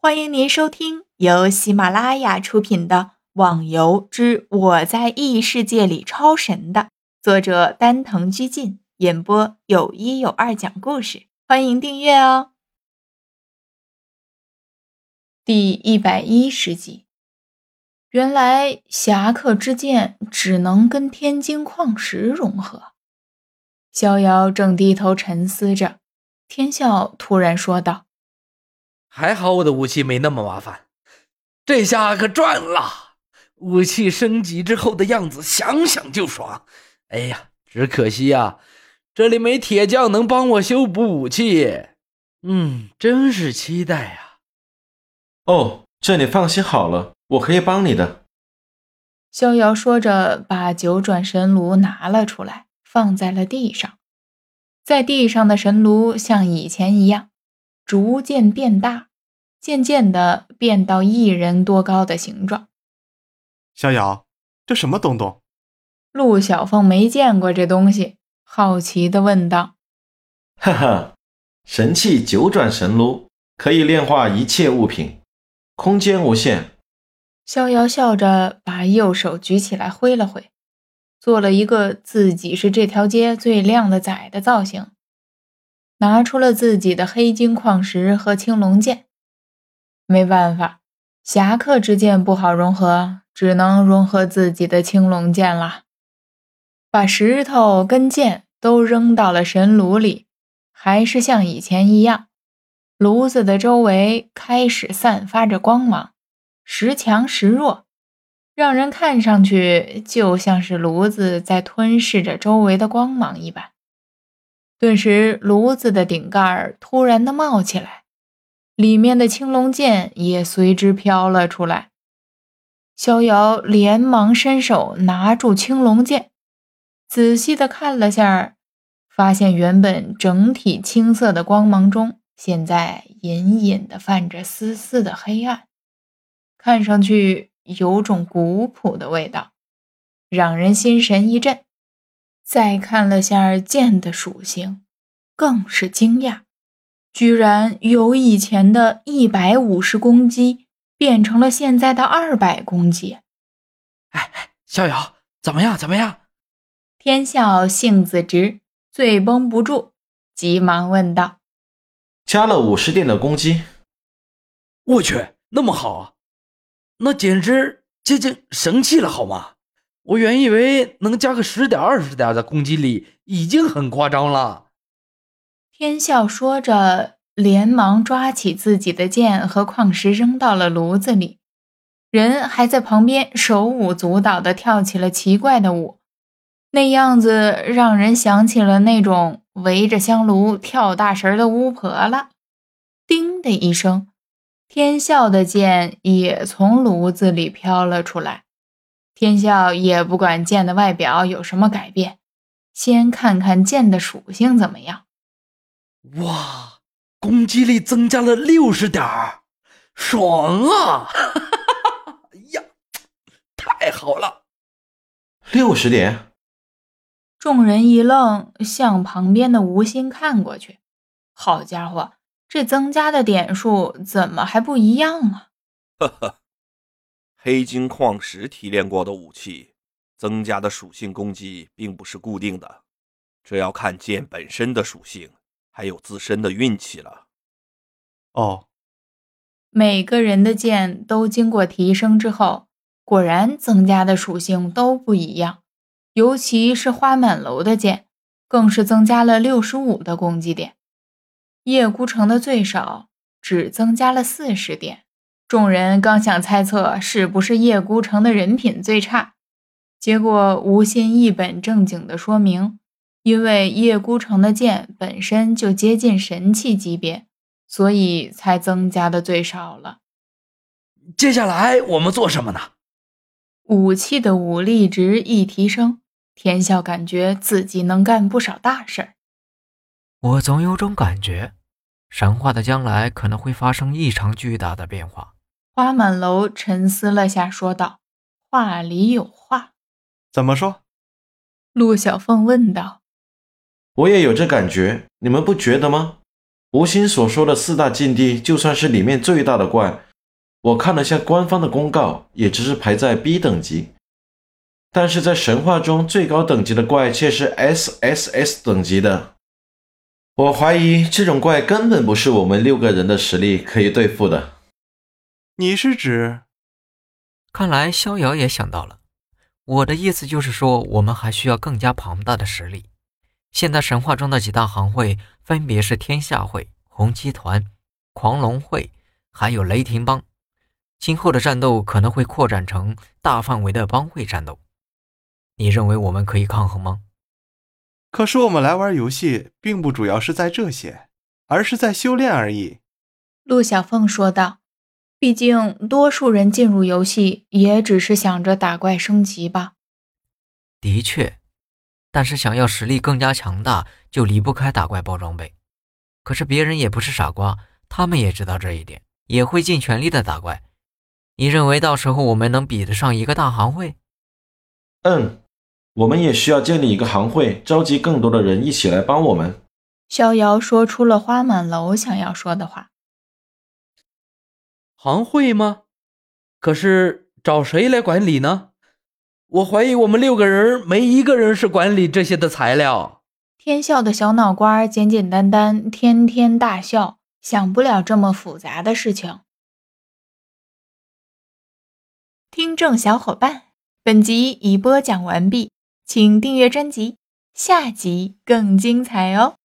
欢迎您收听由喜马拉雅出品的《网游之我在异世界里超神》的作者丹藤居进演播，有一有二讲故事。欢迎订阅哦。第一百一十集，原来侠客之剑只能跟天津矿石融合。逍遥正低头沉思着，天笑突然说道。还好我的武器没那么麻烦，这下可赚了！武器升级之后的样子，想想就爽。哎呀，只可惜呀，这里没铁匠能帮我修补武器。嗯，真是期待呀。哦，这你放心好了，我可以帮你的。逍遥说着，把九转神炉拿了出来，放在了地上。在地上的神炉像以前一样。逐渐变大，渐渐的变到一人多高的形状。逍遥，这什么东东？陆小凤没见过这东西，好奇的问道：“哈哈，神器九转神炉，可以炼化一切物品，空间无限。”逍遥笑着把右手举起来挥了挥，做了一个自己是这条街最靓的仔的造型。拿出了自己的黑金矿石和青龙剑，没办法，侠客之剑不好融合，只能融合自己的青龙剑了。把石头跟剑都扔到了神炉里，还是像以前一样，炉子的周围开始散发着光芒，时强时弱，让人看上去就像是炉子在吞噬着周围的光芒一般。顿时，炉子的顶盖儿突然的冒起来，里面的青龙剑也随之飘了出来。逍遥连忙伸手拿住青龙剑，仔细的看了下，发现原本整体青色的光芒中，现在隐隐的泛着丝丝的黑暗，看上去有种古朴的味道，让人心神一震。再看了下剑的属性，更是惊讶，居然由以前的一百五十攻击变成了现在的二百攻击。哎哎，逍遥怎么样？怎么样？天笑性子直，醉绷不住，急忙问道：“加了五十点的攻击。”我去，那么好啊！那简直接近神器了，好吗？我原以为能加个十点二十点的攻击力已经很夸张了。天笑说着，连忙抓起自己的剑和矿石扔到了炉子里，人还在旁边手舞足蹈地跳起了奇怪的舞，那样子让人想起了那种围着香炉跳大神的巫婆了。叮的一声，天笑的剑也从炉子里飘了出来。天笑也不管剑的外表有什么改变，先看看剑的属性怎么样。哇，攻击力增加了六十点儿，爽啊！哎呀，太好了！六十点。众人一愣，向旁边的吴昕看过去。好家伙，这增加的点数怎么还不一样啊？呵呵。黑金矿石提炼过的武器，增加的属性攻击并不是固定的，这要看剑本身的属性，还有自身的运气了。哦，每个人的剑都经过提升之后，果然增加的属性都不一样。尤其是花满楼的剑，更是增加了六十五的攻击点。叶孤城的最少只增加了四十点。众人刚想猜测是不是叶孤城的人品最差，结果吴昕一本正经的说明，因为叶孤城的剑本身就接近神器级别，所以才增加的最少了。接下来我们做什么呢？武器的武力值一提升，天笑感觉自己能干不少大事儿。我总有种感觉，神话的将来可能会发生异常巨大的变化。花满楼沉思了下，说道：“话里有话，怎么说？”陆小凤问道。“我也有这感觉，你们不觉得吗？”吴昕所说的四大禁地，就算是里面最大的怪，我看了下官方的公告，也只是排在 B 等级。但是在神话中最高等级的怪却是 SSS 等级的，我怀疑这种怪根本不是我们六个人的实力可以对付的。你是指？看来逍遥也想到了，我的意思就是说，我们还需要更加庞大的实力。现在神话中的几大行会分别是天下会、红旗团、狂龙会，还有雷霆帮。今后的战斗可能会扩展成大范围的帮会战斗。你认为我们可以抗衡吗？可是我们来玩游戏，并不主要是在这些，而是在修炼而已。陆小凤说道：“毕竟，多数人进入游戏也只是想着打怪升级吧。”的确。但是想要实力更加强大，就离不开打怪包装备。可是别人也不是傻瓜，他们也知道这一点，也会尽全力的打怪。你认为到时候我们能比得上一个大行会？嗯，我们也需要建立一个行会，召集更多的人一起来帮我们。逍遥说出了花满楼想要说的话。行会吗？可是找谁来管理呢？我怀疑我们六个人没一个人是管理这些的材料。天笑的小脑瓜简简单单，天天大笑，想不了这么复杂的事情。听众小伙伴，本集已播讲完毕，请订阅专辑，下集更精彩哦。